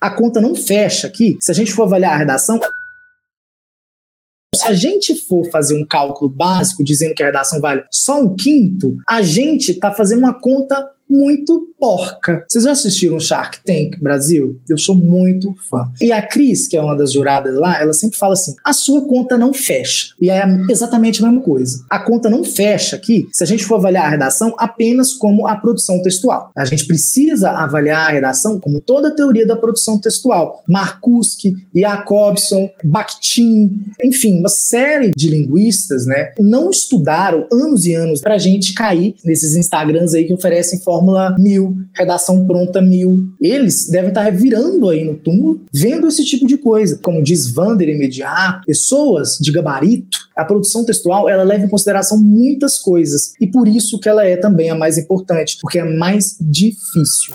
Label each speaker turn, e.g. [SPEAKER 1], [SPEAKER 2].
[SPEAKER 1] A conta não fecha aqui. Se a gente for avaliar a redação, se a gente for fazer um cálculo básico dizendo que a redação vale só um quinto, a gente está fazendo uma conta muito porca. Vocês já assistiram Shark Tank Brasil? Eu sou muito fã. E a Cris, que é uma das juradas lá, ela sempre fala assim: a sua conta não fecha. E é exatamente a mesma coisa. A conta não fecha aqui se a gente for avaliar a redação apenas como a produção textual. A gente precisa avaliar a redação como toda a teoria da produção textual. Markuski, Jacobson, Bakhtin, enfim, uma série de linguistas, né, não estudaram anos e anos para a gente cair nesses Instagrams aí que oferecem fórmula mil, redação pronta mil. Eles devem estar virando aí no túmulo, vendo esse tipo de coisa. Como diz Vander imediato, pessoas de gabarito, a produção textual ela leva em consideração muitas coisas e por isso que ela é também a mais importante, porque é mais difícil.